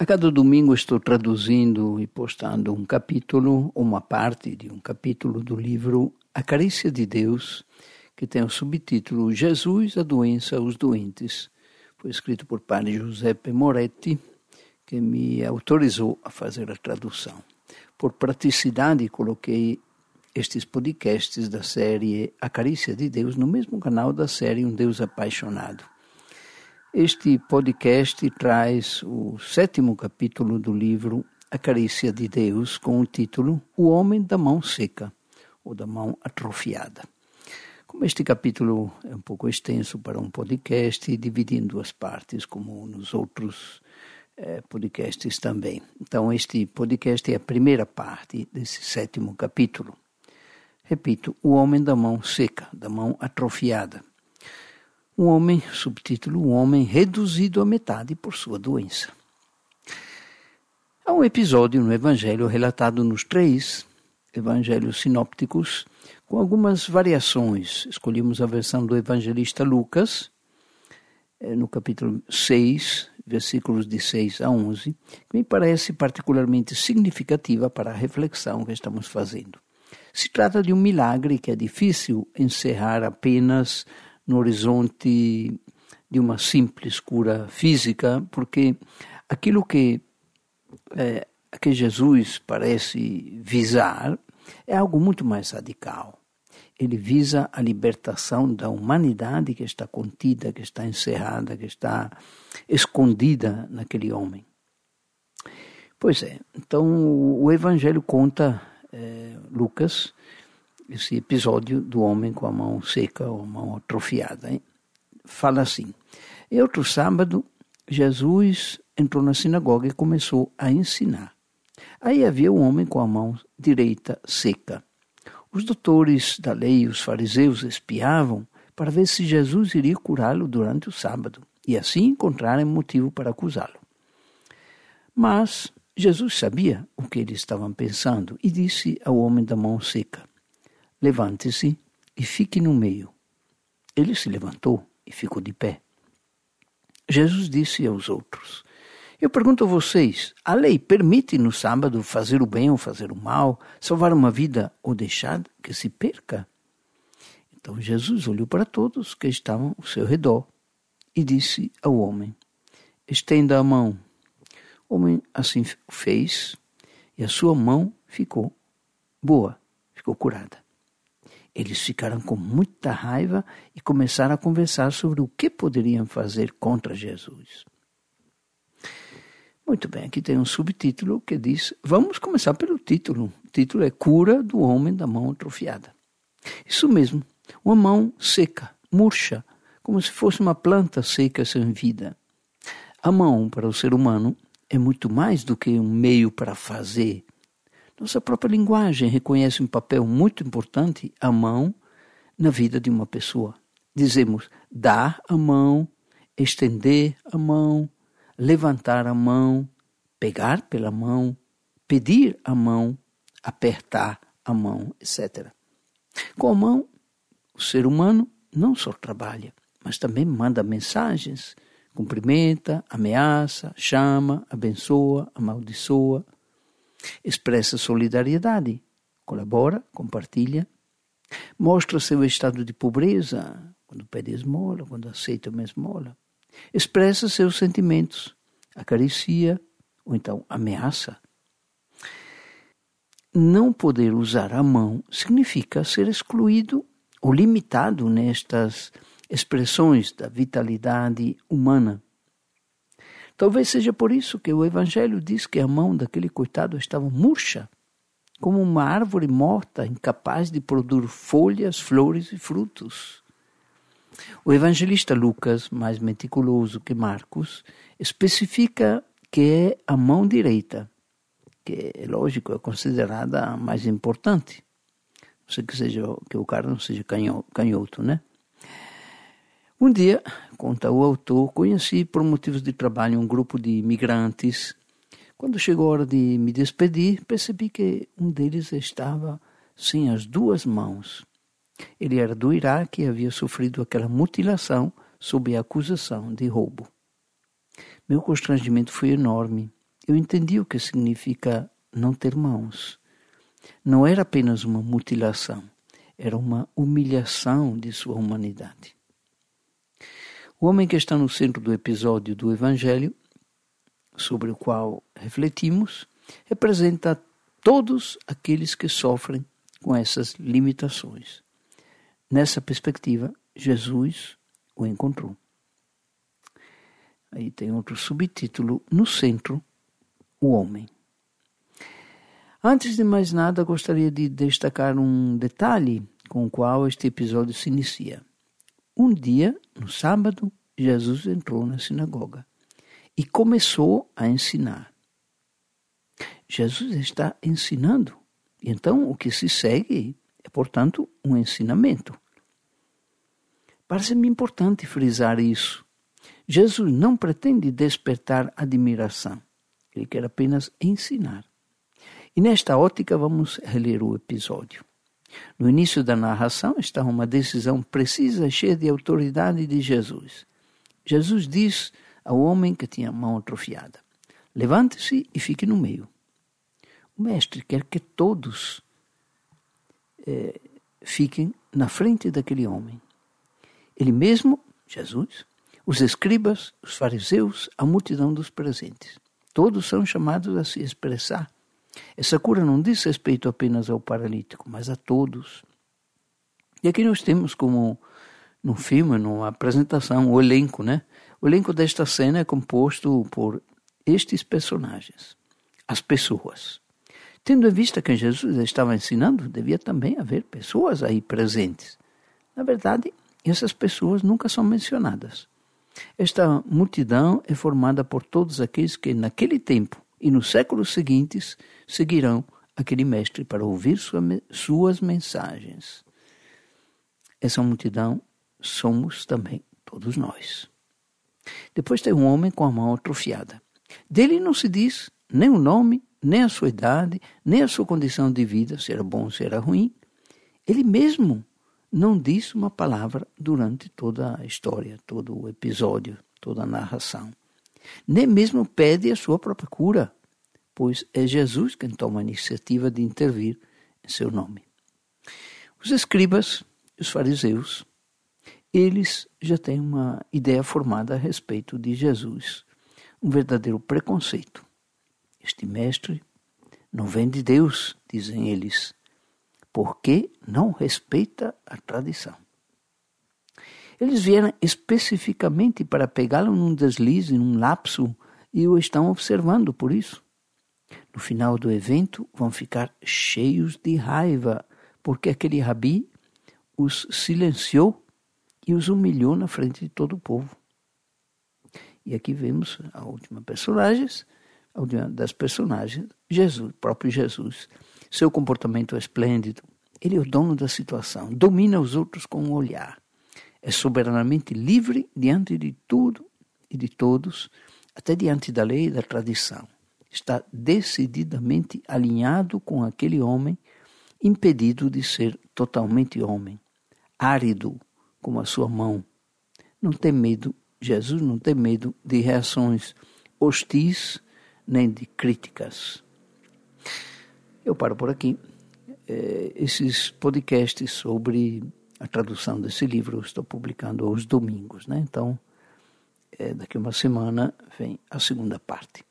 A cada domingo estou traduzindo e postando um capítulo, uma parte de um capítulo do livro A Carícia de Deus, que tem o subtítulo Jesus, a doença, os doentes. Foi escrito por padre Giuseppe Moretti, que me autorizou a fazer a tradução. Por praticidade, coloquei estes podcasts da série A Carícia de Deus no mesmo canal da série Um Deus Apaixonado. Este podcast traz o sétimo capítulo do livro A Carícia de Deus, com o título O Homem da Mão Seca, ou da Mão Atrofiada. Como este capítulo é um pouco extenso para um podcast, dividi em duas partes, como nos outros eh, podcasts também. Então, este podcast é a primeira parte desse sétimo capítulo. Repito, o homem da mão seca, da mão atrofiada. Um homem, subtítulo, um homem reduzido à metade por sua doença. Há um episódio no Evangelho relatado nos três evangelhos sinópticos, com algumas variações. Escolhemos a versão do evangelista Lucas, eh, no capítulo 6, versículos de 6 a 11, que me parece particularmente significativa para a reflexão que estamos fazendo. Se trata de um milagre que é difícil encerrar apenas no horizonte de uma simples cura física, porque aquilo que, é, que Jesus parece visar é algo muito mais radical. Ele visa a libertação da humanidade que está contida, que está encerrada, que está escondida naquele homem. Pois é, então o Evangelho conta, é, Lucas, esse episódio do homem com a mão seca ou mão atrofiada. Hein? Fala assim: outro sábado, Jesus entrou na sinagoga e começou a ensinar. Aí havia um homem com a mão direita seca. Os doutores da lei e os fariseus espiavam para ver se Jesus iria curá-lo durante o sábado e assim encontrarem motivo para acusá-lo. Mas Jesus sabia o que eles estavam pensando e disse ao homem da mão seca: Levante-se e fique no meio. Ele se levantou e ficou de pé. Jesus disse aos outros: Eu pergunto a vocês: a lei permite no sábado fazer o bem ou fazer o mal, salvar uma vida ou deixar que se perca? Então Jesus olhou para todos que estavam ao seu redor e disse ao homem: Estenda a mão. O homem assim fez e a sua mão ficou boa, ficou curada. Eles ficaram com muita raiva e começaram a conversar sobre o que poderiam fazer contra Jesus. Muito bem, aqui tem um subtítulo que diz: Vamos começar pelo título. O título é Cura do Homem da Mão Atrofiada. Isso mesmo, uma mão seca, murcha, como se fosse uma planta seca sem vida. A mão, para o ser humano, é muito mais do que um meio para fazer, nossa própria linguagem reconhece um papel muito importante, a mão, na vida de uma pessoa. Dizemos dar a mão, estender a mão, levantar a mão, pegar pela mão, pedir a mão, apertar a mão, etc. Com a mão, o ser humano não só trabalha, mas também manda mensagens, cumprimenta, ameaça, chama, abençoa, amaldiçoa expressa solidariedade, colabora, compartilha, mostra seu estado de pobreza, quando pede esmola, quando aceita uma esmola, expressa seus sentimentos, acaricia ou então ameaça. Não poder usar a mão significa ser excluído ou limitado nestas expressões da vitalidade humana. Talvez seja por isso que o Evangelho diz que a mão daquele coitado estava murcha, como uma árvore morta, incapaz de produzir folhas, flores e frutos. O evangelista Lucas, mais meticuloso que Marcos, especifica que é a mão direita, que é lógico, é considerada a mais importante. Não sei que, seja, que o cara não seja canhoto, né? Um dia, conta o autor, conheci por motivos de trabalho um grupo de imigrantes. Quando chegou a hora de me despedir, percebi que um deles estava sem as duas mãos. Ele era do Iraque e havia sofrido aquela mutilação sob a acusação de roubo. Meu constrangimento foi enorme. eu entendi o que significa não ter mãos. Não era apenas uma mutilação, era uma humilhação de sua humanidade. O homem que está no centro do episódio do Evangelho, sobre o qual refletimos, representa todos aqueles que sofrem com essas limitações. Nessa perspectiva, Jesus o encontrou. Aí tem outro subtítulo: No centro, o homem. Antes de mais nada, gostaria de destacar um detalhe com o qual este episódio se inicia. Um dia, no sábado, Jesus entrou na sinagoga e começou a ensinar. Jesus está ensinando. Então, o que se segue é, portanto, um ensinamento. Parece-me importante frisar isso. Jesus não pretende despertar admiração. Ele quer apenas ensinar. E nesta ótica vamos reler o episódio. No início da narração está uma decisão precisa cheia de autoridade de Jesus. Jesus diz ao homem que tinha a mão atrofiada: Levante-se e fique no meio. O mestre quer que todos eh, fiquem na frente daquele homem. Ele mesmo, Jesus, os escribas, os fariseus, a multidão dos presentes. Todos são chamados a se expressar essa cura não diz respeito apenas ao paralítico, mas a todos. E aqui nós temos como no filme, numa apresentação, o elenco, né? O elenco desta cena é composto por estes personagens, as pessoas. Tendo em vista que Jesus estava ensinando, devia também haver pessoas aí presentes. Na verdade, essas pessoas nunca são mencionadas. Esta multidão é formada por todos aqueles que, naquele tempo, e nos séculos seguintes seguirão aquele mestre para ouvir sua, suas mensagens. Essa multidão somos também todos nós. Depois tem um homem com a mão atrofiada. Dele não se diz nem o nome, nem a sua idade, nem a sua condição de vida, se era bom ou se era ruim. Ele mesmo não disse uma palavra durante toda a história, todo o episódio, toda a narração nem mesmo pede a sua própria cura, pois é Jesus quem toma a iniciativa de intervir em seu nome. Os escribas, os fariseus, eles já têm uma ideia formada a respeito de Jesus, um verdadeiro preconceito. Este mestre não vem de Deus, dizem eles, porque não respeita a tradição. Eles vieram especificamente para pegá-lo num deslize, num lapso, e o estão observando por isso. No final do evento, vão ficar cheios de raiva, porque aquele rabi os silenciou e os humilhou na frente de todo o povo. E aqui vemos a última personagem, a última das personagens, Jesus, próprio Jesus. Seu comportamento é esplêndido. Ele é o dono da situação, domina os outros com um olhar é soberanamente livre diante de tudo e de todos, até diante da lei e da tradição. Está decididamente alinhado com aquele homem impedido de ser totalmente homem, árido como a sua mão. Não tem medo, Jesus não tem medo de reações hostis nem de críticas. Eu paro por aqui. É, esses podcasts sobre a tradução desse livro eu estou publicando aos domingos, né? Então, é, daqui uma semana vem a segunda parte.